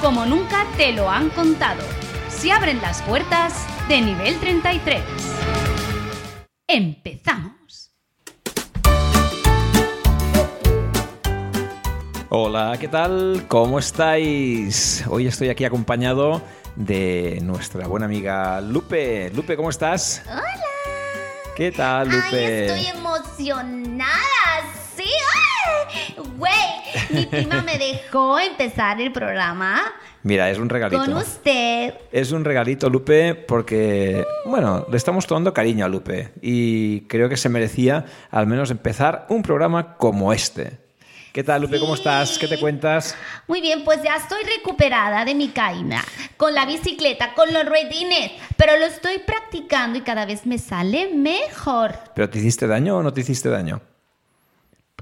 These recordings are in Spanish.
como nunca te lo han contado. Se abren las puertas de nivel 33. Empezamos. Hola, ¿qué tal? ¿Cómo estáis? Hoy estoy aquí acompañado de nuestra buena amiga Lupe. Lupe, ¿cómo estás? Hola. ¿Qué tal, Ay, Lupe? estoy emocionada. Güey, mi prima me dejó empezar el programa Mira, es un regalito. con usted. Es un regalito, Lupe, porque, bueno, le estamos tomando cariño a Lupe y creo que se merecía al menos empezar un programa como este. ¿Qué tal, Lupe? ¿Cómo Sí. estás? ¿Qué te cuentas? Muy bien, pues ya estoy recuperada de mi caída. Con la bicicleta, con los ruedines. Pero lo estoy practicando y cada vez me sale mejor. ¿Pero te hiciste daño o no te hiciste daño?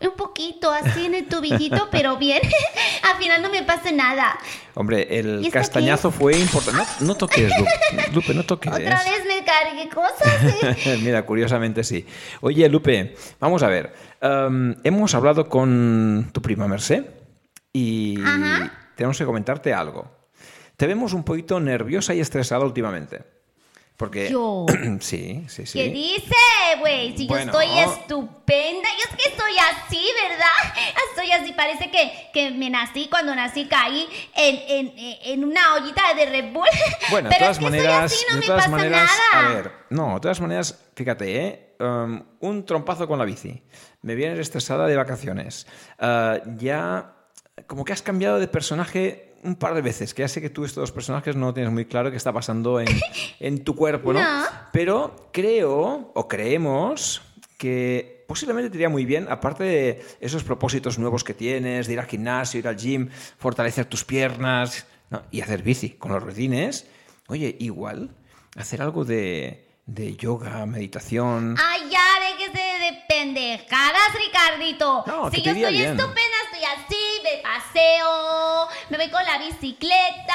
Un poquito así en el tobillito, pero bien. Al final no me pasa nada. Hombre, ¿Y el castañazo fue importante. No, no toques, Lupe. Lupe, no toques. Otra vez me cargué cosas. Mira, curiosamente sí. Oye, Lupe, vamos a ver. Em, hemos hablado con tu prima Mercé y Ajá. tenemos que comentarte algo. Te vemos un poquito nerviosa y estresada últimamente. Porque. Yo. sí, sí, sí. ¿Qué dice, güey? Si Bueno. yo estoy estupenda. Yo es que estoy así, ¿verdad? Estoy así. Parece que, que me nací cuando nací, caí en, en, en una ollita de Red Bull. Bueno, de Pero todas es que maneras, soy así, no de me pasa maneras, nada. a ver, no, de todas maneras, fíjate, ¿eh? Um, un trompazo con la bici. Me vienes estresada de vacaciones. Ah, ya, como que has cambiado de personaje un par de veces, que ya sé que tú estos dos personajes no tienes muy claro qué está pasando en, en tu cuerpo, ¿no? No. Pero creo, o creemos, que posiblemente te iría muy bien, aparte de esos propósitos nuevos que tienes, de ir al gimnasio, ir al gym, fortalecer tus piernas ¿no? y hacer bici con los ruedines. Oye, igual, hacer algo de, de yoga, meditación. Ay, ya, déjese de pendejadas, Ricardito. No, si yo estoy bien. estupenda, estoy así, me paseo, me voy con la bicicleta.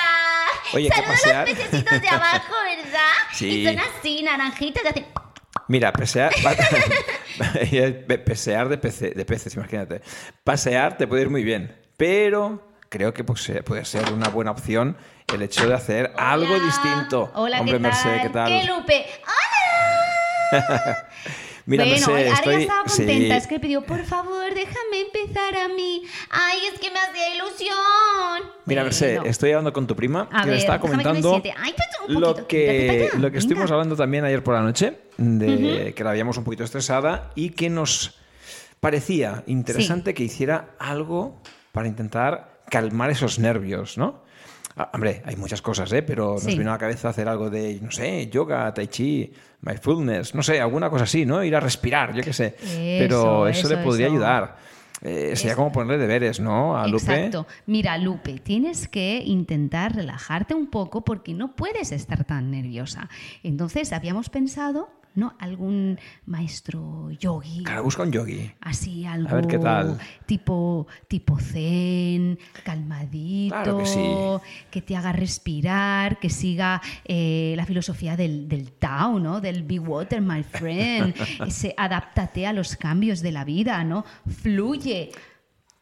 Oye, ¿qué Saludo a los pececitos de abajo, ¿verdad? Sí. Y son así, naranjitas, y hacen... Mira, pesear, pesear de, pece- de peces, imagínate. Pasear te puede ir muy bien, pero creo que pues, eh, puede ser una buena opción el hecho de hacer algo distinto. Hola, Hombre, ¿qué tal? ¿qué tal? ¿Qué, Lupe? ¡Hola! Mira, bueno, ahora estoy... estaba sí. contenta. Es que pidió, por favor, déjame empezar a mí. Ay, es que me hacía ilusión. Mira, Merced, estoy hablando con tu prima A le ver, estaba que me comentando. Ay, un poquito. lo que, lo que estuvimos hablando también ayer por la noche, de que la habíamos un poquito estresada y que nos parecía interesante que hiciera algo para intentar calmar esos nervios, ¿no? Ah, hombre, hay muchas cosas, ¿eh? Pero nos Sí. vino a la cabeza hacer algo de, no sé, yoga, tai chi, mindfulness, no sé, alguna cosa así, ¿no? Ir a respirar, yo qué sé. Pero eso, Eso, le podría eso. ayudar. Eh, sería como ponerle deberes, ¿no? A Lupe. Exacto. Mira, Lupe, tienes que intentar relajarte un poco porque no puedes estar tan nerviosa. Entonces, habíamos pensado, ¿no? Algún maestro yogi. Claro, busca un yogi. Así algo ver qué tal. tipo tipo zen, calmadito, Claro que sí. que te haga respirar, que siga eh, la filosofía del, del Tao, ¿no? Del Be Water, my friend. Ese adáptate a los cambios de la vida, ¿no? Fluye.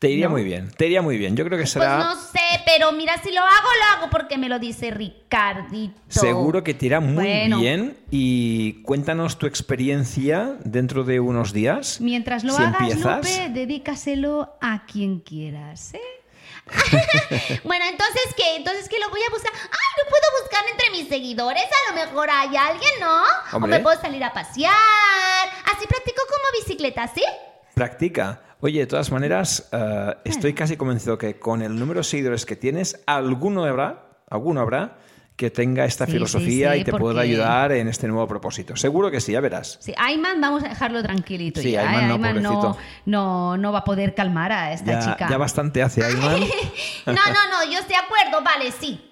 Te iría ¿No? muy bien, te iría muy bien. Yo creo que Pues será... no sé, pero mira, si lo hago, lo hago porque me lo dice Ricardito. Seguro que te irá muy Bueno. bien y cuéntanos tu experiencia dentro de unos días. Mientras lo si hagas, empiezas. Lupe, dedícaselo a quien quieras, ¿eh? Bueno, entonces qué, entonces qué lo voy a buscar. Ay, no puedo buscar entre mis seguidores. A lo mejor hay alguien, ¿no? Hombre. O me puedo salir a pasear. Así practico como bicicleta, ¿sí? Practica. Oye, de todas maneras, eh, estoy casi convencido que con el número de seguidores que tienes, alguno habrá, alguno habrá que tenga esta Sí, filosofía sí, sí, y te pueda ayudar en este nuevo propósito. Seguro que sí, ya verás. Sí, Ayman vamos a dejarlo tranquilito Sí, ya. Ayman ¿eh? no, Ayman no, no, no va a poder calmar a esta Ya, chica. ya bastante hace Ayman. No, no, no, yo estoy de acuerdo, vale, sí.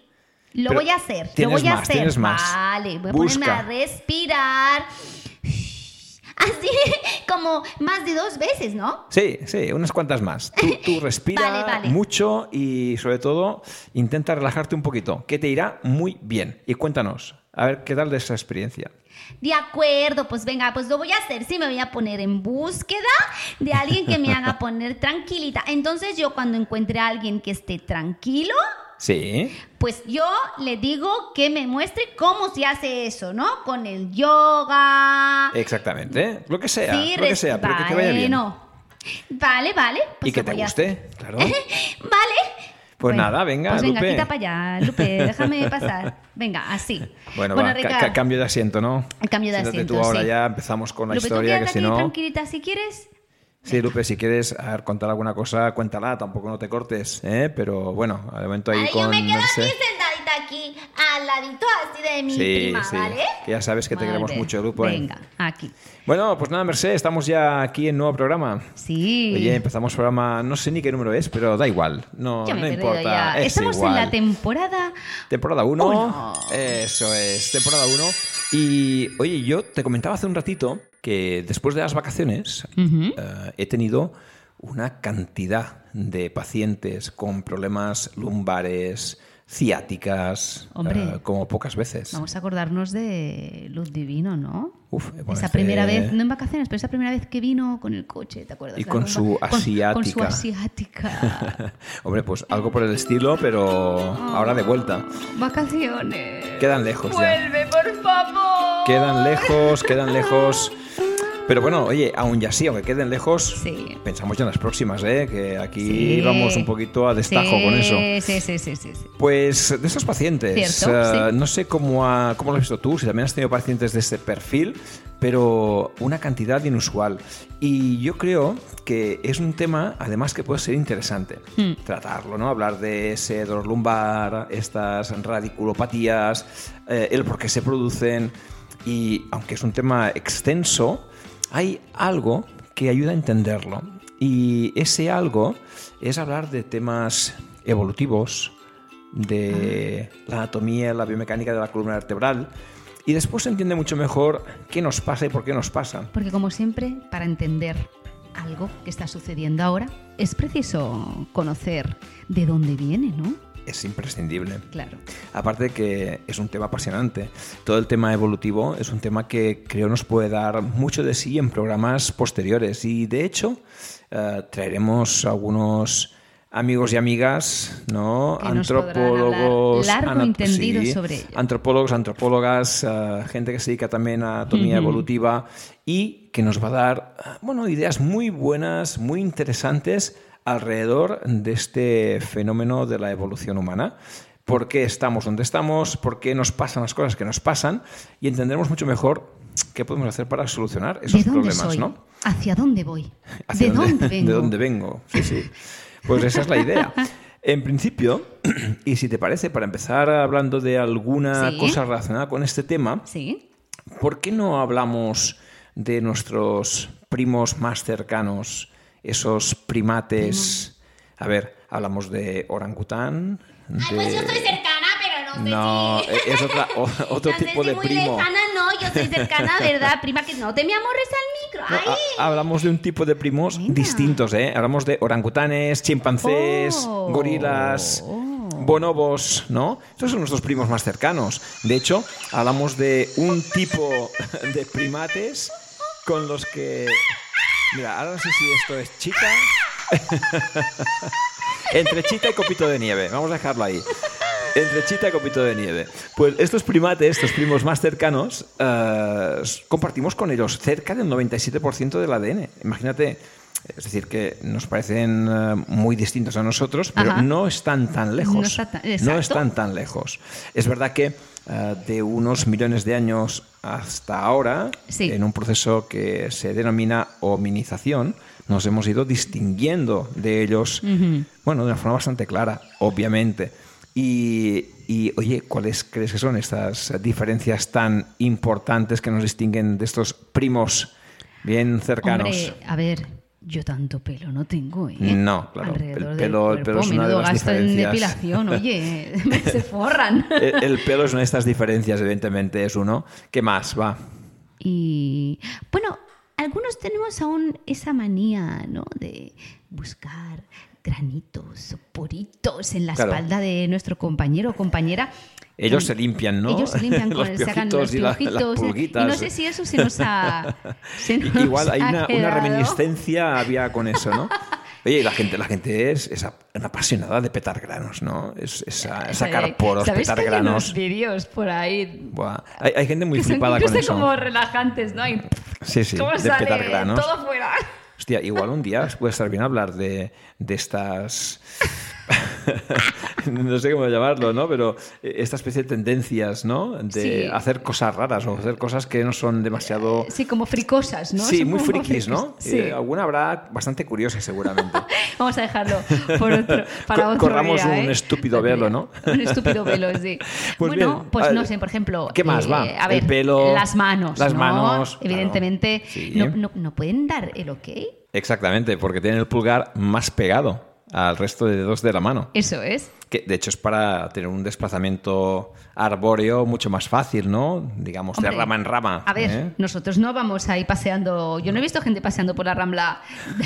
Lo Pero voy a hacer, lo voy a más, hacer. más. Vale, voy a Busca. ponerme a respirar. Así como más de dos veces, ¿no? Sí, sí, unas cuantas más. Tú, tú respira Vale, vale. mucho y sobre todo intenta relajarte un poquito, que te irá muy bien. Y cuéntanos, a ver qué tal de esa experiencia. De acuerdo, pues venga, pues lo voy a hacer. Sí, me voy a poner en búsqueda de alguien que me haga poner tranquilita. Entonces yo cuando encuentre a alguien que esté tranquilo, Sí, pues yo le digo que me muestre cómo se hace eso, ¿no? Con el yoga. exactamente. Lo que sea, Sí, lo que sea, pero que te vaya bien. Bueno. Vale, vale. pues y que te guste, claro. Vale. Pues Bueno, nada, venga, Pues venga, Lupe. quita para allá, Lupe, déjame pasar. Venga, así. Bueno, va, ca- Ricardo, ca- cambio de asiento, ¿no? Cambio de Siéntate asiento, tú ahora sí. ya, empezamos con la Lupe, tú historia, quédate que si no... tranquilita si quieres. Sí, Lupe, si quieres a ver, contar alguna cosa, cuéntala, tampoco no te cortes, ¿eh? Pero bueno, al momento ahí Vale, con yo me quedo aquí sentadita aquí, al ladito así de mi Sí, prima, sí, ¿vale? que ya sabes que te queremos mucho, Lupe. Venga, aquí. Bueno, pues nada, Merced, estamos ya aquí en nuevo programa. Sí. Oye, empezamos programa, no sé ni qué número es, pero da igual, no, me no he importa. ya. es Estamos igual. en la temporada. Temporada 1. Uno. Eso es, temporada 1. Y oye, yo te comentaba hace un ratito que después de las vacaciones eh, he tenido una cantidad de pacientes con problemas lumbares, ciáticas, Hombre. eh, como pocas veces. Vamos a acordarnos de Luz Divino, ¿no? Uf, bueno, esa este- primera vez, no en vacaciones, pero esa primera vez que vino con el coche, ¿te acuerdas? Y con su Con- Con, su asiática. asiática. Hombre, pues algo por el estilo, pero ahora de vuelta. Vacaciones. Quedan lejos ya. Vuelve, por favor. Quedan lejos, quedan lejos. Pero bueno, oye, aún ya sí, aunque queden lejos, Sí. pensamos ya en las próximas, ¿eh? Que aquí Sí. vamos un poquito a destajo Sí, con eso. Sí, sí, sí, sí. sí. Pues de esos pacientes, sí. no sé cómo, ha- cómo lo has visto tú, si también has tenido pacientes de este perfil, pero una cantidad inusual. Y yo creo que es un tema, además, que puede ser interesante Hmm. tratarlo, ¿no? Hablar de ese dolor lumbar, estas radiculopatías, eh, el por qué se producen. Y aunque es un tema extenso, hay algo que ayuda a entenderlo. Y ese algo es hablar de temas evolutivos, de la anatomía, la biomecánica de la columna vertebral. Y después se entiende mucho mejor qué nos pasa y por qué nos pasa. Porque como siempre, para entender algo que está sucediendo ahora, es preciso conocer de dónde viene, ¿no? Es imprescindible. Claro. Aparte de que es un tema apasionante. Todo el tema evolutivo es un tema que creo nos puede dar mucho de sí en programas posteriores. Y de hecho, eh, traeremos algunos amigos y amigas, ¿no? Que Antropólogos. largo sobre ello. Antropólogos, antropólogas, eh, gente que se dedica también a anatomía evolutiva y que nos va a dar, eh, bueno, ideas muy buenas, muy interesantes alrededor de este fenómeno de la evolución humana. ¿Por qué estamos donde estamos? ¿Por qué nos pasan las cosas que nos pasan? Y entenderemos mucho mejor qué podemos hacer para solucionar esos ¿De dónde problemas, soy? ¿no? ¿Hacia dónde voy? ¿Hacia ¿De dónde vengo? ¿De dónde vengo? Sí, sí. Pues esa es la idea. En principio, y si te parece, para empezar hablando de alguna Sí. cosa relacionada con este tema, Sí. ¿por qué no hablamos de nuestros primos más cercanos, esos primates? A ver, hablamos de orangután. Ay, pues yo de- soy cercana, pero no sé No, si... es otra, o- otro No sé tipo si de muy primo. lejana, no, yo soy cercana, ¿verdad? Prima, que no te me amorres al micro. No, Ay. ha- hablamos de un tipo de primos Mira. distintos, ¿eh? Hablamos de orangutanes, chimpancés, Oh. gorilas, Oh. bonobos, ¿no? Estos son nuestros primos más cercanos. De hecho, hablamos de un tipo de primates con los que... Mira, ahora no sé si esto es chita... Entre chita y copito de nieve. Vamos a dejarlo ahí. Entre chita y copito de nieve. Pues estos primates, estos primos más cercanos, eh, compartimos con ellos cerca del 97% del ADN. Imagínate, es decir, que nos parecen eh, muy distintos a nosotros, pero Ajá. no están tan lejos. No está tan- No exacto. están tan lejos. Es verdad que eh, de unos millones de años hasta ahora, Sí. en un proceso que se denomina hominización, nos hemos ido distinguiendo de ellos, bueno, de una forma bastante clara, obviamente. Y, y, oye, ¿cuáles crees que son estas diferencias tan importantes que nos distinguen de estos primos bien cercanos? Hombre, a ver, yo tanto pelo no tengo, ¿eh? No, claro. Alrededor el del pelo, el pelo es una de las gasto en depilación, oye, se forran. El, el pelo es una de estas diferencias, evidentemente, es uno. ¿Qué más? Va. Y bueno, algunos tenemos aún esa manía, ¿no? De buscar granitos o poritos en la Claro. espalda de nuestro compañero o compañera. Ellos Mm, se limpian, ¿no? Ellos se limpian Los con sacan los y la- las pulguitas. y no sé si eso se nos ha. se nos Igual hay ha una, una reminiscencia había con eso, ¿no? Oye, la gente, la gente es, es apasionada de petar granos, ¿no? Es, es sacar poros, ¿Sabes petar que hay granos. unos vídeos por ahí Buah. Hay, hay gente muy que son flipada con incluso eso. como relajantes, ¿no? Y Sí, sí, ¿Cómo de sale petar granos. todo fuera? Hostia, igual un día puede estar bien hablar de, de estas. no sé cómo llamarlo, ¿no? Pero eh, esta especie de tendencias, ¿no? De Sí. hacer cosas raras o hacer cosas que no son demasiado. Sí, como fricosas, ¿no? Sí, Son muy frikis, ¿no? Sí. Eh, alguna habrá bastante curiosa, seguramente. Vamos a dejarlo por otro, para Co- otro corramos día, un ¿eh? estúpido velo. ¿no? Un estúpido velo, sí. Pues bueno, bien, pues no sé, por ejemplo... ¿qué más eh, va? A El ver, pelo, las manos, las ¿no? manos, claro. Evidentemente, Sí. no, no, no pueden dar el ok. Exactamente, porque tienen el pulgar más pegado al resto de dedos de la mano. Eso es. Que de hecho es para tener un desplazamiento arbóreo mucho más fácil, ¿no? Digamos, Hombre, de rama en rama. A ver, ¿eh? nosotros no vamos ahí paseando... Yo no he visto gente paseando por la Rambla...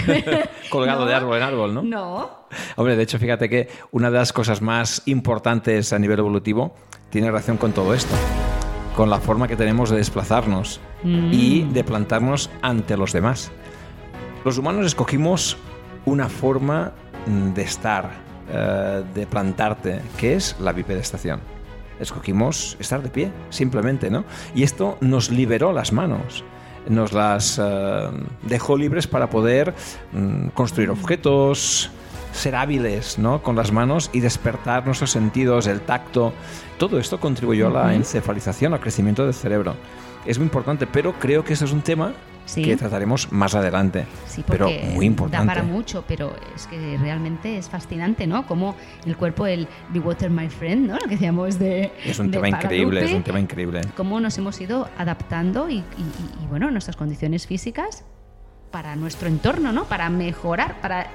Colgado No. de árbol en árbol, ¿no? No. Hombre, de hecho, fíjate que una de las cosas más importantes a nivel evolutivo tiene relación con todo esto, con la forma que tenemos de desplazarnos y de plantarnos ante los demás. Los humanos escogimos una forma mm, de estar, eh, de plantarte, que es la bipedestación. Escogimos estar de pie, simplemente, ¿no? Y esto nos liberó las manos, nos las eh, dejó libres para poder mm, construir objetos, ser hábiles ¿no? con las manos y despertar nuestros sentidos, el tacto. Todo esto contribuyó a la encefalización, al crecimiento del cerebro. Es muy importante, pero creo que este es un tema Sí. que trataremos más adelante. Sí, pero porque muy importante. da para mucho, pero es que realmente es fascinante, ¿no? Como el cuerpo, el Be Water My Friend, ¿no? Lo que decíamos de Es un de tema increíble, es un tema increíble. Cómo nos hemos ido adaptando y, y- y, bueno, nuestras condiciones físicas para nuestro entorno, ¿no? Para mejorar, para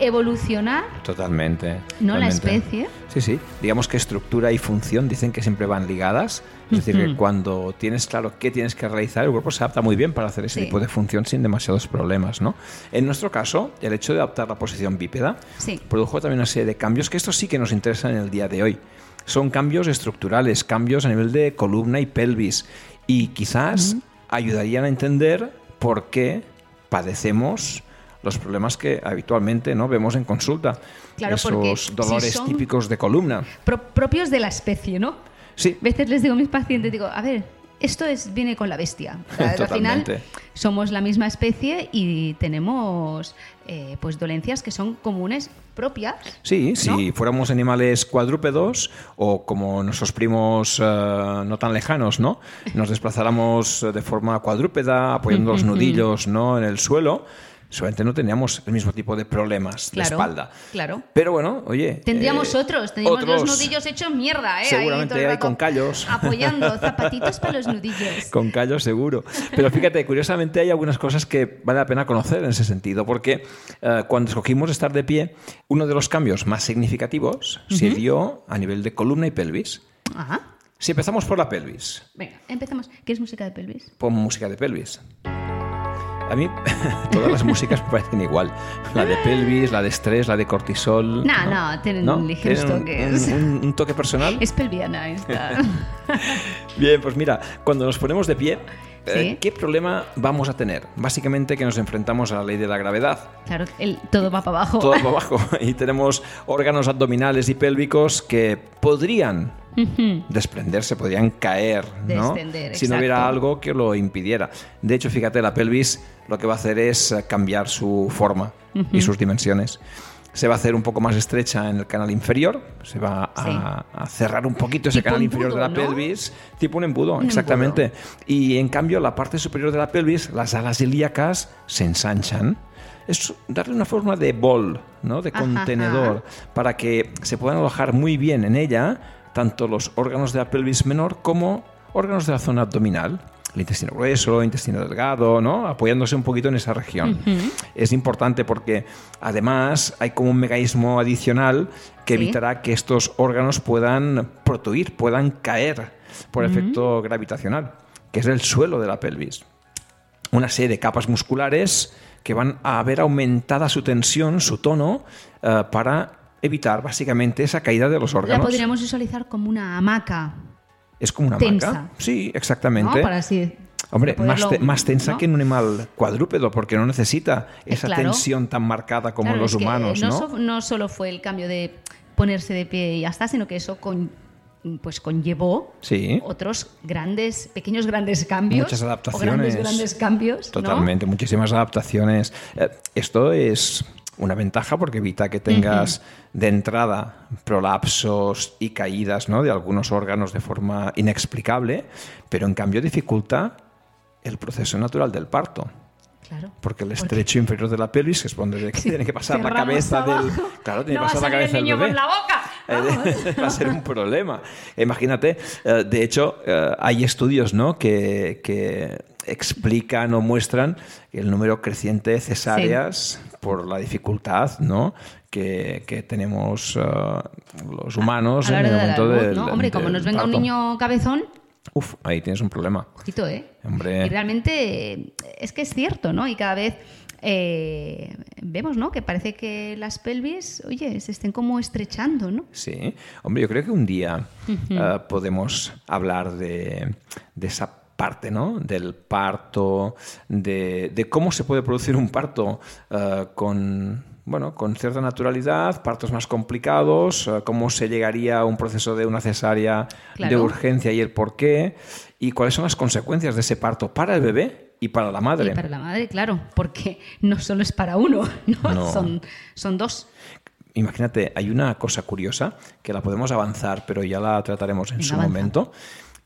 evolucionar, Totalmente. no la especie. Sí, sí. Digamos que estructura y función dicen que siempre van ligadas. Es decir, que cuando tienes claro qué tienes que realizar, el cuerpo se adapta muy bien para hacer ese Sí. tipo de función sin demasiados problemas, ¿no? En nuestro caso, el hecho de adaptar la posición bípeda Sí. produjo también una serie de cambios que estos sí que nos interesan en el día de hoy. Son cambios estructurales, cambios a nivel de columna y pelvis y quizás ayudarían a entender por qué padecemos los problemas que habitualmente no vemos en consulta. Claro, Esos si dolores son- típicos de columna. Pro- propios de la especie, ¿no? Sí, A veces les digo a mis pacientes, digo, a ver, esto es, viene con la bestia. O sea, al final somos la misma especie y tenemos eh, pues dolencias que son comunes propias. Sí, ¿no? si fuéramos animales cuadrúpedos o como nuestros primos eh, no tan lejanos, ¿no? Nos desplazáramos eh, de forma cuadrúpeda, apoyando los nudillos, ¿no? En el suelo, seguramente no teníamos el mismo tipo de problemas Claro, de espalda. claro. Pero bueno, oye. Tendríamos eh, otros, tendríamos los otros nudillos hechos mierda, ¿eh? Seguramente el hay con callos. Apoyando, zapatitos para los nudillos. Con callos seguro. Pero fíjate, curiosamente hay algunas cosas que vale la pena conocer en ese sentido, porque eh, cuando escogimos estar de pie, uno de los cambios más significativos se dio a nivel de columna y pelvis. Ajá. Si empezamos por la pelvis, Venga, empezamos. ¿Qué es música de pelvis? pon música de pelvis. A mí todas las músicas me parecen igual. La de pelvis, la de estrés, la de cortisol. No, no, tienen ligeros ¿Tienen un- toques. Un, un- un toque personal? Es pelviana esta. Bien, pues mira, cuando nos ponemos de pie, eh, Sí. ¿qué problema vamos a tener? Básicamente que nos enfrentamos a la ley de la gravedad. claro, el, todo va para abajo. Todo para abajo. Y tenemos órganos abdominales y pélvicos que podrían desprenderse, podrían caer, ¿no? Descender, si no hubiera algo que lo impidiera. De hecho, fíjate, la pelvis lo que va a hacer es eh, cambiar su forma y sus dimensiones. Se va a hacer un poco más estrecha en el canal inferior, se va a, Sí. a cerrar un poquito ese canal embudo, inferior de la ¿no? pelvis, tipo un embudo, Un exactamente. Y en cambio, la parte superior de la pelvis, las alas ilíacas, se ensanchan. es darle una forma de bol, ¿no? de Ajá, contenedor, para que se puedan alojar muy bien en ella tanto los órganos de la pelvis menor como órganos de la zona abdominal. El intestino grueso, el intestino delgado, ¿no? Apoyándose un poquito en esa región. Es importante porque además hay como un mecanismo adicional que Sí. evitará que estos órganos puedan protuir, puedan caer por efecto gravitacional, que es el suelo de la pelvis una serie de capas musculares que van a ver aumentada su tensión, su tono, eh, para evitar básicamente esa caída de los La órganos. podríamos visualizar como una hamaca, Es como una tensa. Sí, ¿no? exactamente. Para así. Hombre, más, te- más tensa ¿no? que en un animal cuadrúpedo, porque no necesita esa claro. tensión tan marcada como Claro, los humanos, no, ¿no? so- no solo fue el cambio de ponerse de pie y ya está, sino que eso con- pues conllevó Sí. otros grandes, pequeños grandes cambios. Muchas O adaptaciones. grandes, grandes cambios. ¿no? Totalmente, muchísimas adaptaciones. Eh, esto es una ventaja porque evita que tengas de entrada prolapsos y caídas ¿no? de algunos órganos de forma inexplicable, pero en cambio dificulta el proceso natural del parto. Claro. Porque el estrecho inferior de la pelvis es donde de- tiene que pasar la cabeza del. Claro, tiene no que va a pasar la cabeza el del niño bebé. por la boca. Eh, Va a ser un problema. Imagínate, eh, de hecho, eh, hay estudios ¿no? que, que explican o muestran el número creciente de cesáreas por la dificultad ¿no? que, que tenemos eh, los humanos A en el de momento del, ¿no? Hombre, como nos venga un niño cabezón, Uf, ahí tienes un problema. ojito, ¿eh? Hombre. Y realmente eh, es que es cierto, ¿no? Y cada vez eh, vemos, ¿no? Que parece que las pelvis, oye, se estén como estrechando, ¿no? Sí, hombre, yo creo que un día podemos hablar de, de esa parte, ¿no? Del parto, de, de cómo se puede producir un parto eh, con, bueno, con cierta naturalidad, partos más complicados, eh, cómo se llegaría a un proceso de una cesárea de urgencia y el por qué, y cuáles son las consecuencias de ese parto para el bebé y para la madre. Y para la madre, claro, porque no solo es para uno, ¿no? No. Son, son dos. Imagínate, hay una cosa curiosa que la podemos avanzar, pero ya la trataremos en Venga, su avanza. momento.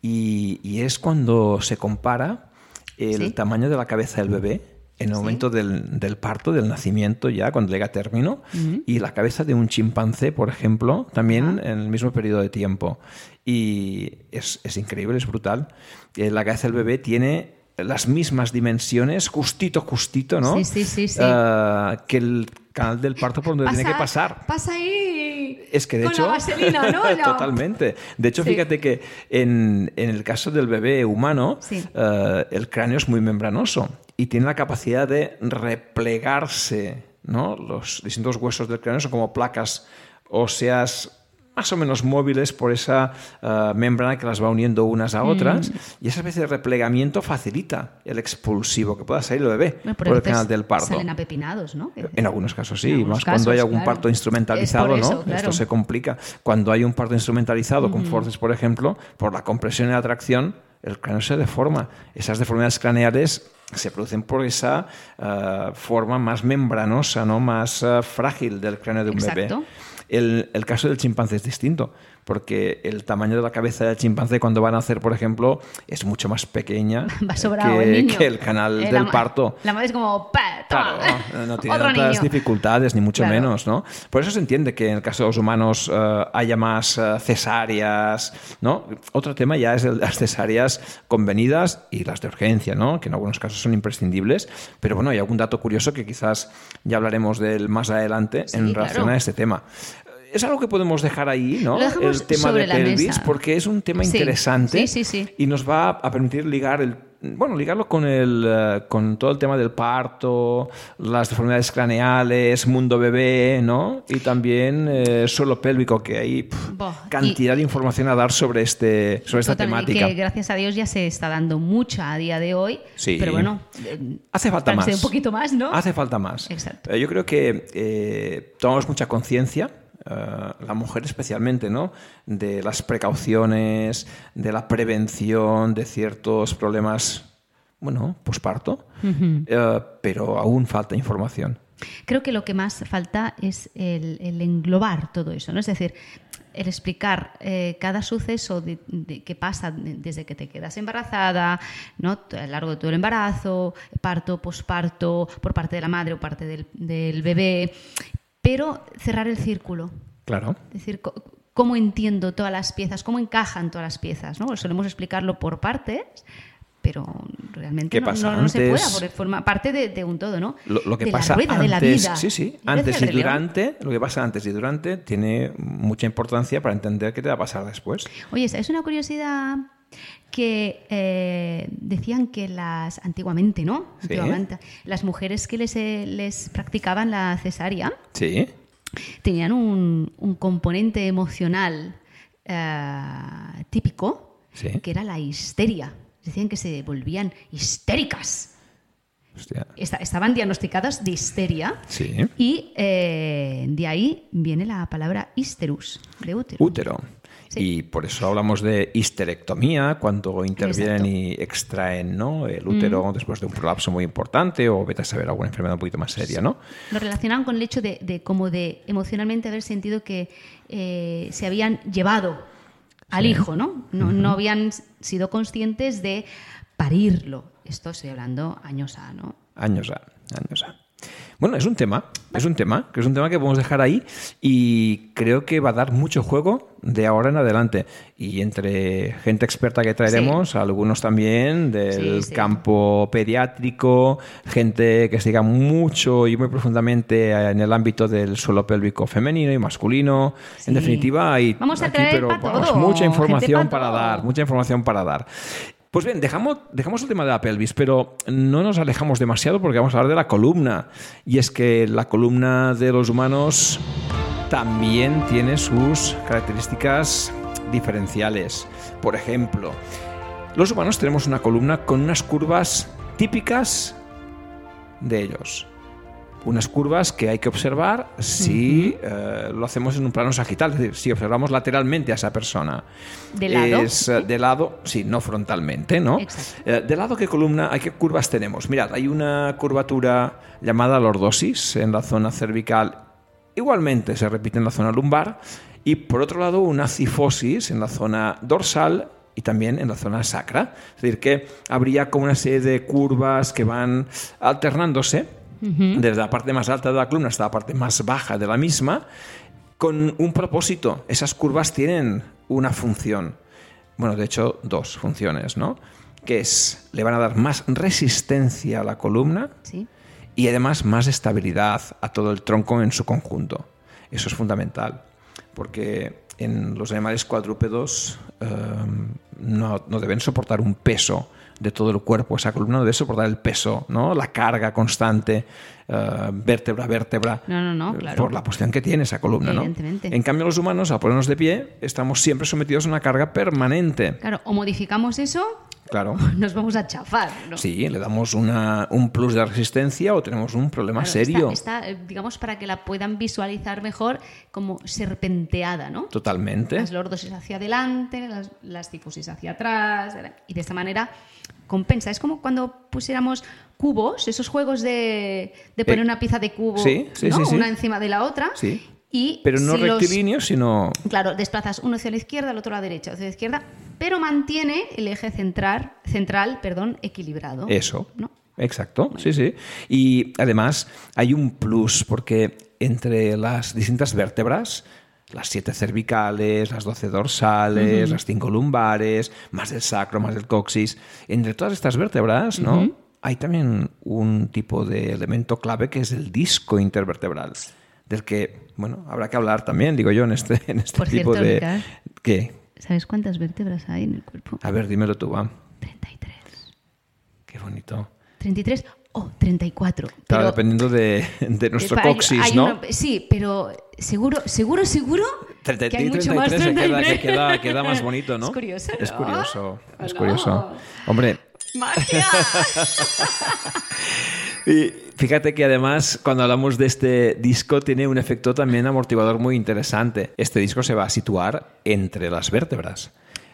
Y, y es cuando se compara el Sí. tamaño de la cabeza del bebé en el Sí. momento del, del parto, del nacimiento ya, cuando llega a término, y la cabeza de un chimpancé, por ejemplo, también en el mismo periodo de tiempo. Y es, es increíble, es brutal. Eh, la cabeza del bebé tiene las mismas dimensiones, justito, justito, ¿no? Sí, sí, sí, sí. Ah, que el canal del parto por donde tiene que pasar. Pasa ahí. Es que de con hecho. la vaselina, ¿no? Ya. Totalmente. De hecho, Sí. fíjate que en, en el caso del bebé humano, Sí. eh, el cráneo es muy membranoso y tiene la capacidad de replegarse. ¿no? Los distintos huesos del cráneo son como placas óseas más o menos móviles por esa eh, membrana que las va uniendo unas a otras Mm. y esa especie de replegamiento facilita el expulsivo que pueda salir el bebé por el canal del parto. Salen apepinados, ¿no? En algunos casos sí, algunos más cuando hay algún claro. parto instrumentalizado, Es ¿no? claro. Esto se complica. Cuando hay un parto instrumentalizado con forces, por ejemplo, por la compresión y la tracción, el cráneo se deforma. Esas deformidades craneales se producen por esa eh, forma más membranosa, ¿no? más eh, frágil del cráneo de un bebé. El, el caso del chimpancé es distinto, porque el tamaño de la cabeza del chimpancé cuando van a nacer, por ejemplo, es mucho más pequeña Va sobrado que, el que el canal Eh, la del ma- parto. La madre es como. Claro, no tiene tantas dificultades, ni mucho Claro. menos, ¿no? Por eso se entiende que en el caso de los humanos eh, haya más eh, cesáreas, ¿no? Otro tema ya es el las cesáreas convenidas y las de urgencia, ¿no? Que en algunos casos son imprescindibles, pero bueno, hay algún dato curioso que quizás ya hablaremos de él más adelante Sí, en relación claro. a este tema. Es algo que podemos dejar ahí, ¿no? El tema de pelvis, porque es un tema Sí, interesante sí, sí, sí. y nos va a permitir ligar el bueno, ligarlo con el eh, con todo el tema del parto, las deformidades craneales, mundo bebé, ¿no? Y también eh, suelo pélvico, que hay cantidad de información a dar sobre este sobre esta temática. que gracias a Dios ya se está dando mucha a día de hoy. Sí. Pero bueno, eh, Hace falta más. un poquito más, ¿no? Hace falta más. Exacto. Yo creo que eh, tomamos mucha conciencia, eh, la mujer especialmente, ¿no? De las precauciones, de la prevención de ciertos problemas, bueno, posparto, eh, pero aún falta información. Creo que lo que más falta es el, el englobar todo eso, ¿no? Es decir, el explicar eh, cada suceso de, de- que pasa de- desde que te quedas embarazada, ¿no? a lo largo de todo el embarazo, parto, posparto, por parte de la madre o parte del, del bebé, pero cerrar el círculo. Claro. Es decir, cómo entiendo todas las piezas, cómo encajan todas las piezas, ¿no? Solemos explicarlo por partes, pero realmente ¿Qué no, pasa no- no se puede, antes? porque forma parte de, de un todo, ¿no? Lo, lo que de pasa la rueda, antes, de la vida. sí, sí, antes y durante, lo que pasa antes y durante tiene mucha importancia para entender qué te va a pasar después. Oye, es una curiosidad que eh, decían que las antiguamente, ¿no? Sí. Antiguamente, las mujeres que les, eh, les practicaban la cesárea Sí, tenían un, un componente emocional eh, típico, Sí. que era la histeria. Decían que se volvían histéricas. hostia. Estaban diagnosticadas de histeria. Sí. Y eh, de ahí viene la palabra histerus, de útero. Útero. Sí. Y por eso hablamos de histerectomía, cuando intervienen Exacto. y extraen ¿no? el útero después de un prolapso muy importante o vete a saber alguna enfermedad un poquito más seria, ¿no? Lo relacionaban con el hecho de, de como de emocionalmente haber sentido que eh, se habían llevado al hijo, ¿no? No, no habían sido conscientes de parirlo. Esto estoy hablando años A, ¿no? Años A, años A. Bueno, es un tema, es un tema, que es un tema que podemos dejar ahí y creo que va a dar mucho juego de ahora en adelante. Y entre gente experta que traeremos, algunos también del Sí, sí. campo pediátrico, gente que siga mucho y muy profundamente en el ámbito del suelo pélvico femenino y masculino. En definitiva, hay Vamos a aquí, traer pero pa' vamos, todo, mucha información pa' para dar, mucha información para dar. Pues bien, dejamos, el tema de la pelvis, pero no nos alejamos demasiado porque vamos a hablar de la columna. Y es que la columna de los humanos también tiene sus características diferenciales. Por ejemplo, los humanos tenemos una columna con unas curvas típicas de ellos. Unas curvas que hay que observar si eh, lo hacemos en un plano sagital, es decir, si observamos lateralmente a esa persona. ¿De lado? Es, eh, de lado, sí, no frontalmente, ¿no? Eh, ¿De lado qué columna, hay qué curvas tenemos? Mirad, hay una curvatura llamada lordosis en la zona cervical, igualmente se repite en la zona lumbar, y por otro lado una cifosis en la zona dorsal y también en la zona sacra. Es decir, que habría como una serie de curvas que van alternándose desde la parte más alta de la columna hasta la parte más baja de la misma, con un propósito. Esas curvas tienen una función. Bueno, de hecho, dos funciones, ¿no? Que es, le van a dar más resistencia a la columna Sí. y además más estabilidad a todo el tronco en su conjunto. Eso es fundamental, porque en los animales cuadrúpedos eh, no, no deben soportar un peso de todo el cuerpo, esa columna no debe soportar el peso, ¿no? la carga constante, eh, vértebra a vértebra, No, no, no, claro. por la posición que tiene esa columna. ¿no? Evidentemente. En cambio, los humanos, al ponernos de pie, estamos siempre sometidos a una carga permanente. Claro, o modificamos eso, Claro. nos vamos a chafar, ¿no? Sí, le damos una, un plus de resistencia o tenemos un problema Claro, serio. Está, está, eh, digamos, para que la puedan visualizar mejor como serpenteada, ¿no? Totalmente. Las lordosis hacia adelante, las, las cifosis hacia atrás, y de esta manera compensa. Es como cuando pusiéramos cubos, esos juegos de, de poner Eh, una pieza de cubo, sí, sí, ¿no? sí, sí. una encima de la otra. Y Pero no si los- rectilíneos, sino... Claro, desplazas uno hacia la izquierda, el otro a la derecha, hacia la izquierda, pero mantiene el eje central, central perdón, equilibrado. Eso. ¿no? Exacto, sí, sí. Y además hay un plus porque entre las distintas vértebras, las siete cervicales, las doce dorsales, las cinco lumbares, más el sacro, más el coxis, entre todas estas vértebras, ¿no? Hay también un tipo de elemento clave que es el disco intervertebral, del que, bueno, habrá que hablar también, digo yo, en este, en este Por tipo cierto, de... Ricard. ¿Qué? ¿Sabes cuántas vértebras hay en el cuerpo? A ver, dímelo tú, va. 33. Qué bonito. 33 o 34. Claro, pero- dependiendo de, de nuestro Eh, hay- coxis, hay ¿no? uno- sí, pero seguro, seguro, seguro que hay 33, mucho más 33 se queda, 33. que queda, queda más bonito, ¿no? Es curioso, Es ¿no? curioso, es ¿O curioso. no? Hombre, ¡Magia! y fíjate que además cuando hablamos de este disco tiene un efecto también amortiguador muy interesante. Este disco se va a situar entre las vértebras.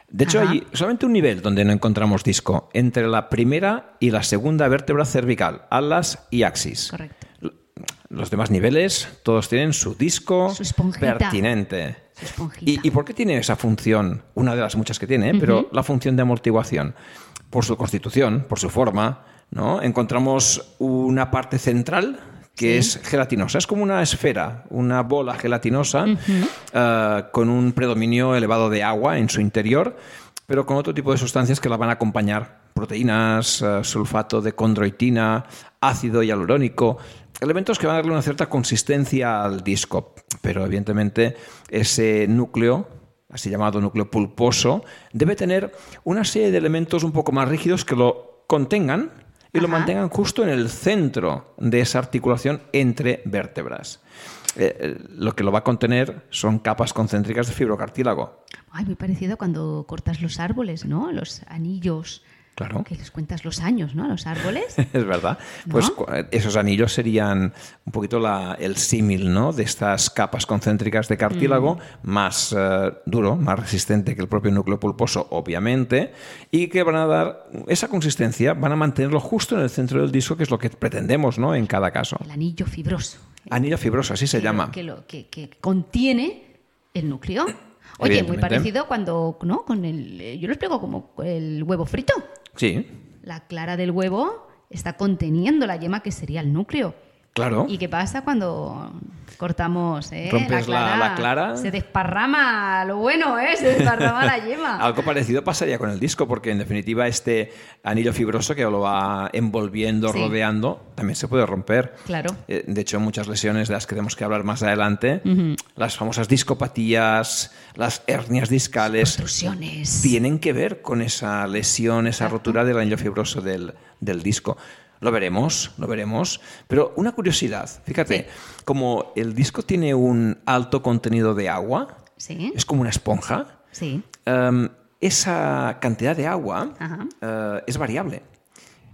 De hecho, Ajá. hay solamente un nivel donde no encontramos disco, entre la primera y la segunda vértebra cervical, alas y axis. Correcto. los demás niveles, todos tienen su disco Su pertinente. Su. ¿Y, y por qué tiene esa función? Una de las muchas que tiene, pero la función de amortiguación. Por su constitución, por su forma, ¿no? Encontramos una parte central que es gelatinosa. Es como una esfera, una bola gelatinosa eh, con un predominio elevado de agua en su interior, pero con otro tipo de sustancias que la van a acompañar. Proteínas, eh, sulfato de condroitina, ácido hialurónico, elementos que van a darle una cierta consistencia al disco. Pero evidentemente ese núcleo, así llamado núcleo pulposo, debe tener una serie de elementos un poco más rígidos que lo contengan y lo mantengan justo en el centro de esa articulación entre vértebras. Eh, eh, lo que lo va a contener son capas concéntricas de fibrocartílago. Ay, muy parecido cuando cortas los árboles, ¿no? Los anillos. Claro. Que les cuentas los años, ¿no? A los árboles. Es verdad. Pues ¿No? cu- esos anillos serían un poquito la- el símil ¿no? de estas capas concéntricas de cartílago, más eh, duro, más resistente que el propio núcleo pulposo, obviamente, y que van a dar esa consistencia, van a mantenerlo justo en el centro del disco, que es lo que pretendemos ¿no? en cada caso. El anillo fibroso. Anillo fibroso, así se que llama. Que, lo, que, que contiene el núcleo. Oye, muy parecido cuando, ¿no? Con el, eh, yo lo explico como el huevo frito. La clara del huevo está conteniendo la yema que sería el núcleo. Claro. ¿Y qué pasa cuando cortamos eh, Rompes la- la clara. Se desparrama lo bueno, ¿eh? Se desparrama la yema. Algo parecido pasaría con el disco, porque en definitiva este anillo fibroso que lo va envolviendo, Sí. rodeando, también se puede romper. Claro. Eh, De hecho, muchas lesiones de las que tenemos que hablar más adelante, las famosas discopatías, las hernias discales, tienen que ver con esa lesión, esa Exacto. rotura del anillo fibroso del, del disco. Lo veremos, lo veremos. Pero una curiosidad, fíjate, como el disco tiene un alto contenido de agua, Sí. es como una esponja, Sí. Em, esa cantidad de agua eh, es variable.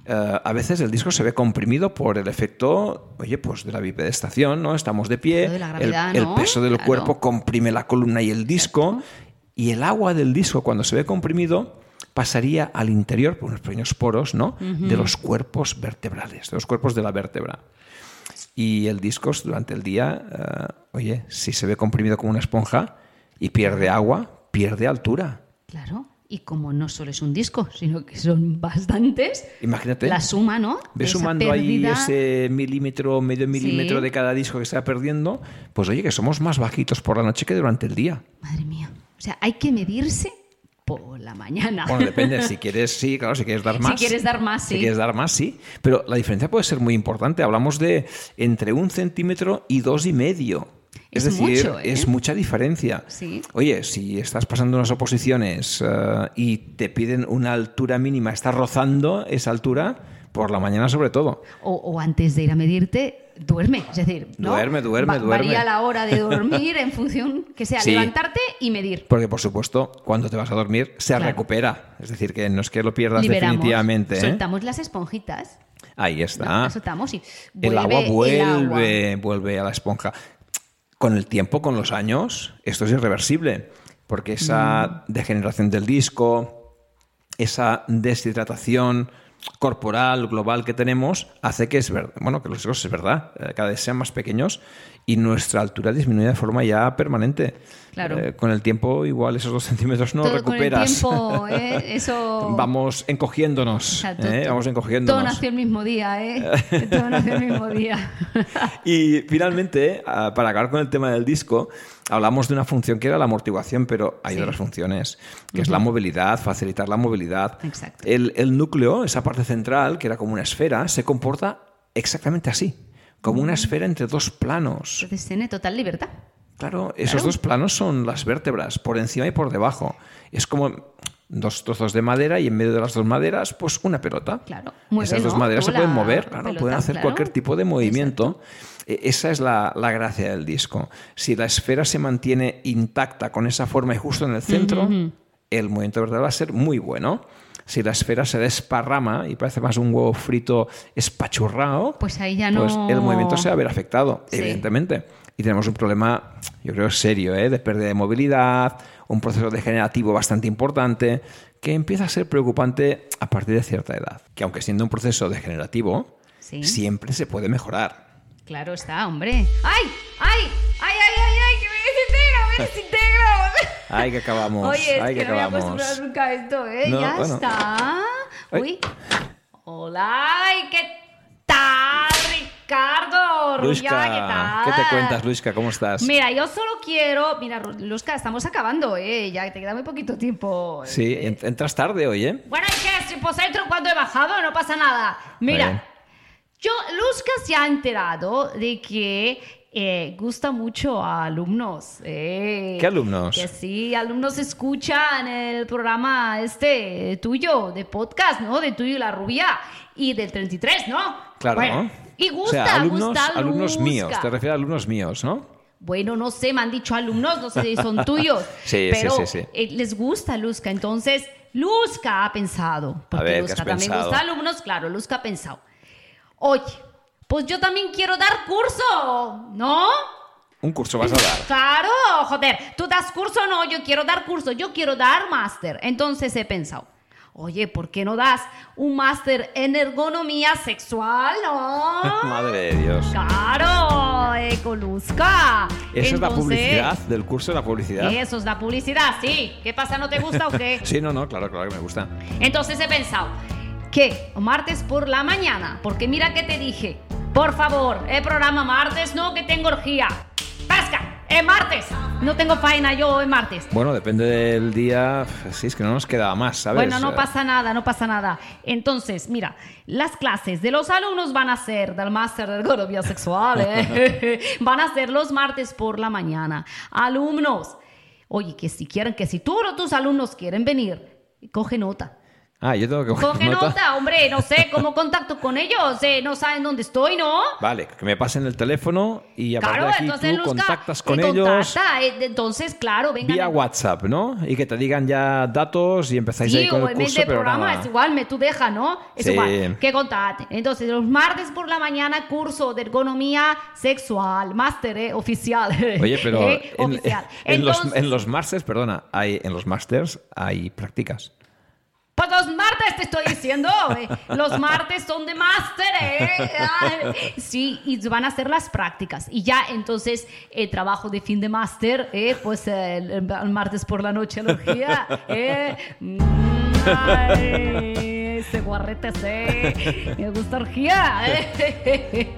Eh, a veces el disco se ve comprimido por el efecto, oye, pues de la bipedestación, ¿no? Estamos de pie, de el- gravedad, el, ¿no? peso del Claro. cuerpo comprime la columna y el disco, y el agua del disco, cuando se ve comprimido, pasaría al interior por unos pequeños poros, ¿no? De los cuerpos vertebrales, de los cuerpos de la vértebra. Y el disco durante el día, eh, oye, si se ve comprimido como una esponja y pierde agua, pierde altura. Claro. Y como no solo es un disco, sino que son bastantes, Imagínate. la suma, ¿no? Ves Esa sumando ahí ese milímetro, medio milímetro Sí. de cada disco que va perdiendo, pues oye, que somos más bajitos por la noche que durante el día. Madre mía. O sea, hay que medirse por la mañana. Bueno, depende, si quieres, sí, claro, si quieres dar Si más. quieres dar más, Si sí. quieres dar más, sí. Pero la diferencia puede ser muy importante. Hablamos de entre un centímetro y dos y medio. Es, Es decir, mucho, ¿eh? es mucha diferencia. Sí. Oye, si estás pasando unas oposiciones eh, y te piden una altura mínima, estás rozando esa altura, por la mañana sobre todo. O, o antes de ir a medirte, duerme. Es decir, ¿no? Duerme, duerme, duerme. Varía la hora de dormir en función que sea Sí. levantarte y medir. Porque, por supuesto, cuando te vas a dormir, se Claro. recupera. Es decir, que no es que lo pierdas Liberamos, definitivamente. ¿eh? soltamos las esponjitas. Ahí ¿no? está. Las soltamos y el vuelve agua el vuelve, agua. vuelve a la esponja. Con el tiempo, con los años, esto es irreversible, porque esa Mm. degeneración del disco, esa deshidratación corporal global que tenemos hace que es ver- bueno que los discos es verdad eh, cada vez sean más pequeños y nuestra altura disminuye de forma ya permanente Claro. Eh, con el tiempo igual esos dos centímetros no Todo con el recuperas tiempo, ¿eh? Eso- vamos encogiéndonos Exacto. ¿eh? vamos Todo encogiéndonos nació el mismo día, ¿eh? Todo nació el mismo día. Y finalmente, para acabar con el tema del disco, hablamos de una función que era la amortiguación, pero hay Sí. otras funciones, que es la movilidad, facilitar la movilidad. Exacto. El, el núcleo, esa parte central, que era como una esfera, se comporta exactamente así, como una esfera entre dos planos. Entonces tiene total libertad. Claro, esos Claro. dos planos son las vértebras, por encima y por debajo. Es como dos trozos de madera y en medio de las dos maderas, pues una pelota. Claro, mueve, Esas dos ¿no? maderas se pueden mover, claro, pelota, pueden hacer claro. cualquier tipo de movimiento. E- Esa es la, la gracia del disco. Si la esfera se mantiene intacta con esa forma y justo en el centro, el movimiento vertebral va a ser muy bueno. Si la esfera se desparrama y parece más un huevo frito espachurrado, Pues ahí ya pues no- el movimiento se va a ver afectado, Sí. evidentemente. Y tenemos un problema, yo creo, serio, ¿eh? de pérdida de movilidad, un proceso degenerativo bastante importante, que empieza a ser preocupante a partir de cierta edad. Que aunque siendo un proceso degenerativo, Sí. siempre se puede mejorar. Claro está, hombre. ¡Ay! ¡Ay! ¡Ay, ay, ay, ay! ¡Que me desintegro! ¡Me desintegro! Ay, que acabamos. Oye, es Ay, que, que no me acabamos. acostumbrado nunca a esto, ¿eh? No, ya bueno. está. Uy. Hola, ¿y qué tal, Ricardo? Luisca, ¿qué tal? ¿qué te cuentas, Luisca? ¿Cómo estás? Mira, yo solo quiero... Mira, Luzca, estamos acabando, ¿eh? Ya te queda muy poquito tiempo. Sí, en- entras tarde hoy, ¿eh? Bueno, ¿y qué? Si pues entro cuando he bajado, no pasa nada. Mira, yo, Luzca se ha enterado de que eh, gusta mucho a alumnos. eh. ¿Qué alumnos? Que sí, alumnos escuchan el programa este tuyo, de podcast, ¿no? De tuyo y la rubia. Y del 33, ¿no? Claro, Bueno, ¿no? Y o gusta, sea, alumnos, gusta alumnos míos. Te refieres a alumnos míos, ¿no? Bueno, no sé, me han dicho alumnos, no sé si son tuyos. Sí, sí, pero sí, sí. eh, les gusta Luzca. Entonces, Luzca ha pensado. Porque ver, ¿qué Luzca has también pensado? gusta alumnos, claro, Luzca ha pensado. Oye, pues yo también quiero dar curso, ¿no? Un curso vas a dar. Claro, joder, tú das curso, no, yo quiero dar curso, yo quiero dar máster. Entonces he pensado, oye, ¿por qué no das un máster en ergonomía sexual, no? Madre de Dios. Claro, eh, con Luzca. Esa es la publicidad del curso de la publicidad. Eso es la publicidad, sí. ¿Qué pasa? ¿No te gusta o qué? Sí, no, no, claro, claro que me gusta. Entonces he pensado que martes por la mañana, porque mira que te dije, por favor, el programa martes, no que tengo orgía. ¡Pasca! ¡Es martes! No tengo faena yo el martes. Bueno, depende del día. Sí, es que no nos quedaba más, ¿sabes? Bueno, no pasa nada, no pasa nada. Entonces, mira, las clases de los alumnos van a ser del máster de ergonomía sexual, ¿eh? van a ser los martes por la mañana. Alumnos, oye, que si quieren, que si tú o tus alumnos quieren venir, coge nota. Ah, yo tengo que Coge nota, hombre, no sé cómo contacto con ellos, eh, no saben dónde estoy, ¿no? Vale, que me pasen el teléfono y a partir Claro, de aquí tú Luzca, contactas con ellos contacta, eh, entonces, claro, vengan. vía WhatsApp, ¿no? Y que te digan ya datos y empezáis Sí, ahí con el en curso, pero programa nada. es igual, me tú deja, ¿no? Es Sí. igual, que contate. Entonces, los martes por la mañana, curso de ergonomía sexual, máster, ¿eh? Oficial. Oye, pero ¿Eh? en, Oficial. en los, Entonces, en los masters, perdona, hay, en los masters hay prácticas. Pues los martes te estoy diciendo, eh, los martes son de máster, ¿eh? Sí, y van a hacer las prácticas. Y ya entonces el trabajo de fin de máster, ¿eh? Pues eh, el, martes por la noche, energía, ¿eh? Mm, ese guarrete, sí. Me gusta orgía.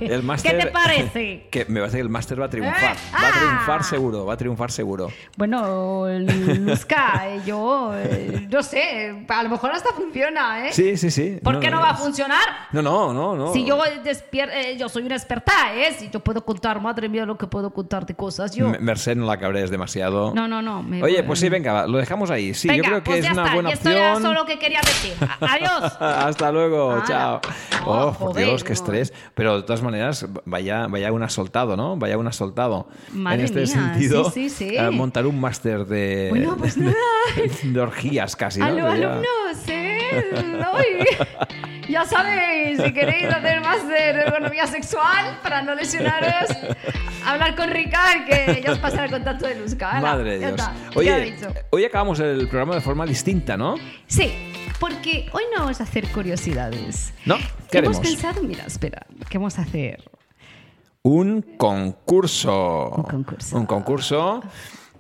El ¿Qué te parece? Que me parece que el máster va a triunfar. ¿Eh? Va a triunfar Ah. seguro, va a triunfar seguro. Bueno, Luzca, eh, yo eh, no sé, a lo mejor hasta funciona, ¿eh? Sí, sí, sí. ¿Por qué no va a funcionar? No, no, no, no. Si yo despier- yo soy una experta, ¿eh? Si yo puedo contar, madre mía, lo que puedo contar de cosas, yo. Merced, no la cabrees demasiado. No, no, no. me Oye, pues sí, venga, lo dejamos ahí. Sí, Venga, yo creo que pues es ya una está. buena y esto era opción. solo lo que quería decir. Adiós. Hasta luego, chao. No, oh, por Dios, qué estrés. Pero de todas maneras, vaya, vaya un soltado, ¿no? Vaya un soltado. Madre en este mía, sentido, sí, sí, sí. montar un máster de, Bueno, pues de orgías casi, ¿no? A los alumnos, ¿eh? Ay, ya sabéis, si queréis hacer más de ergonomía sexual para no lesionaros, hablar con Ricard, que ya os pasará el contacto de Luzca. Madre de Dios. Oye, hoy acabamos el programa de forma distinta, ¿no? Sí, porque hoy no vamos a hacer curiosidades. ¿No? ¿Qué Hemos haremos? pensado, mira, espera, ¿qué vamos a hacer? Un concurso. Un concurso. Un concurso.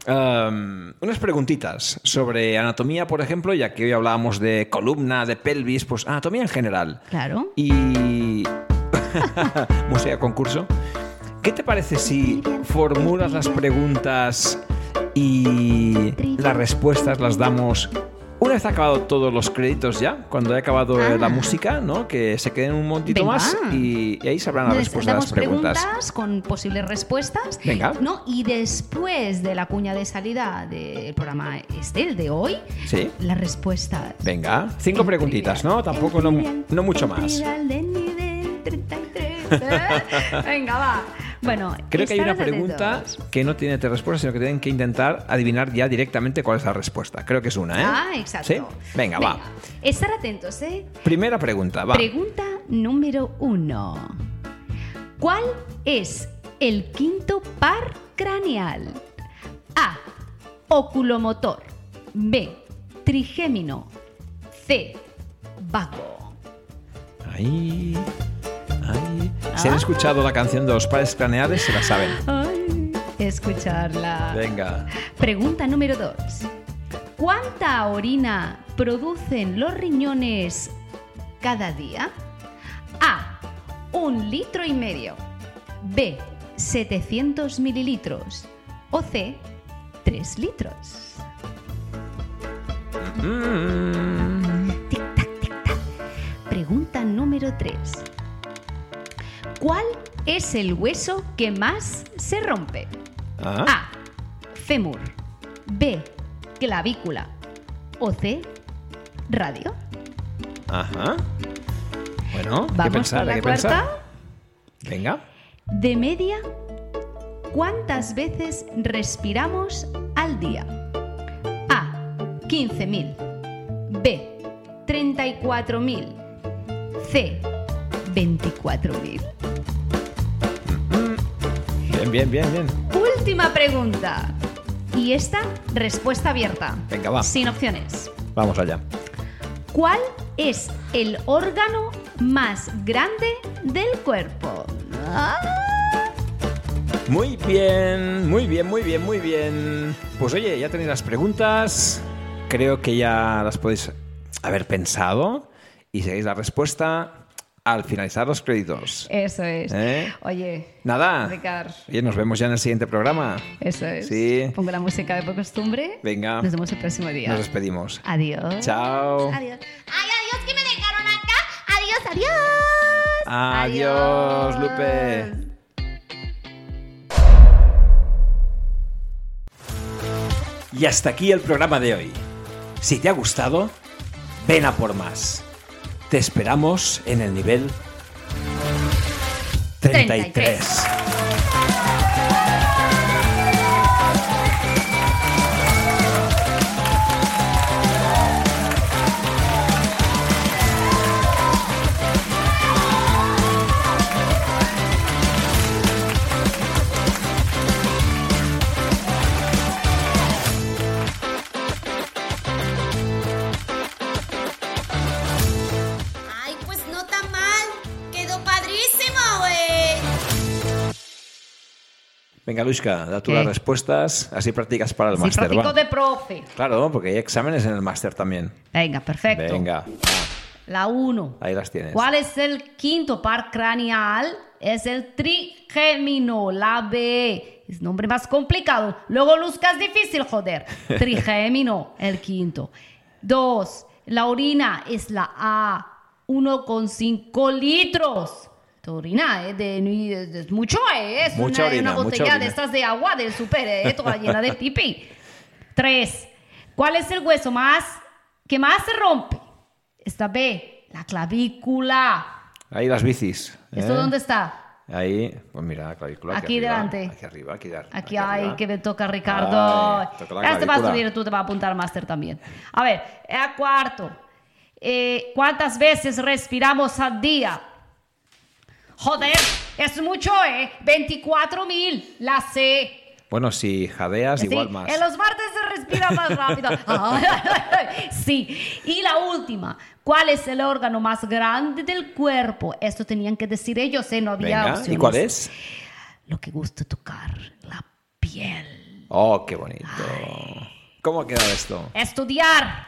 Um, unas preguntitas sobre anatomía, por ejemplo, ya que hoy hablábamos de columna, de pelvis, pues anatomía en general. Claro. Y. De concurso. ¿Qué te parece si formulas las preguntas y las respuestas las damos una vez acabado todos los créditos ya? Cuando haya acabado Ah. la música, ¿no? Que se queden un momentito Venga. más y, y ahí sabrán las Les respuestas a las preguntas. preguntas con posibles respuestas. Venga. ¿no? Y después de la cuña de salida del programa este, el de hoy, Sí. la respuesta. Venga, cinco preguntitas, ¿no? Tampoco, no, no mucho más. Venga, va. Bueno, Creo que hay una pregunta que no tiene tres respuestas, sino que tienen que intentar adivinar ya directamente cuál es la respuesta. Creo que es una, ¿eh? Ah, exacto. ¿Sí? Venga, va. Estar atentos, ¿eh? Primera pregunta, va. Pregunta número uno. ¿Cuál es el quinto par craneal? A. Oculomotor. B. Trigémino. C. Vago. Ahí. Ay, Si han escuchado la canción de los pares craneales, se la saben. Ay, escucharla. Venga. Pregunta número 2. ¿Cuánta orina producen los riñones cada día? A. Un litro y medio. B. 700 mililitros. O C. 3 litros. Mm, Tic tac, tic tac. Pregunta número 3. ¿Cuál es el hueso que más se rompe? ah, A. Fémur. B. Clavícula. O C. Radio. Ajá. Bueno, Vamos pensar, con hay la que cuarta. pensar. Venga. De media, ¿cuántas veces respiramos al día? A. 15.000. B. 34.000. C. 24.000. Bien, bien, bien, bien. Última pregunta. Y esta, respuesta abierta. Venga, va. Sin opciones. Vamos allá. ¿Cuál es el órgano más grande del cuerpo? Ah, Muy bien, muy bien, muy bien, muy bien. Pues oye, ya tenéis las preguntas. Creo que ya las podéis haber pensado y seguís la respuesta al finalizar los créditos. Eso es. ¿Eh? Oye, Nada. Ricard. Oye, nos vemos ya en el siguiente programa. eso es. Sí. Pongo la música de por costumbre. Venga. Nos vemos el próximo día. Nos despedimos. Adiós. Chao. Adiós. Ay, adiós, que me dejaron acá. Adiós, adiós. Adiós, Lupe. Y hasta aquí el programa de hoy. Si te ha gustado, ven a por más. Te esperamos en el nivel 33. 33. Venga, Luisca, da tú ¿Qué? las respuestas, así practicas para el Sí, máster. practico va. de profe. Claro, porque hay exámenes en el máster también. Venga, perfecto. Venga, La 1. ahí las tienes. ¿Cuál es el quinto par craneal? Es el trigémino, la B. Es nombre más complicado. Luego Luzca es difícil, joder. Trigémino, el quinto. Dos, la orina es la A. 1,5 litros. Orina, ¿eh? De, de- de- mucho, ¿eh? Es Mucha una, orina, una mucha botella de orina. estas de agua del súper, ¿eh? Toda llena de pipi. Tres, ¿cuál es el hueso más que más se rompe? Esta B, la clavícula. Ahí las bicis. ¿Esto ¿eh? dónde está? Ahí, pues mira, la clavícula. Aquí arriba, delante. Aquí arriba, aquí, dar- Aquí, aquí hay arriba. que me toca Ricardo. Ay, toca la ya te vas a subir, tú te vas a apuntar máster también. A ver, a cuarto. Eh, ¿Cuántas veces respiramos al día? Joder, es mucho, ¿eh? 24 mil, la C. Bueno, si jadeas, Sí, igual más. En los martes se respira más rápido. sí. Y la última. ¿Cuál es el órgano más grande del cuerpo? Esto tenían que decir ellos, ¿eh? No había Venga, ¿y opciones. cuál es? Lo que gusta tocar, la piel. Oh, qué bonito. ¿Cómo ha quedado esto? Estudiar.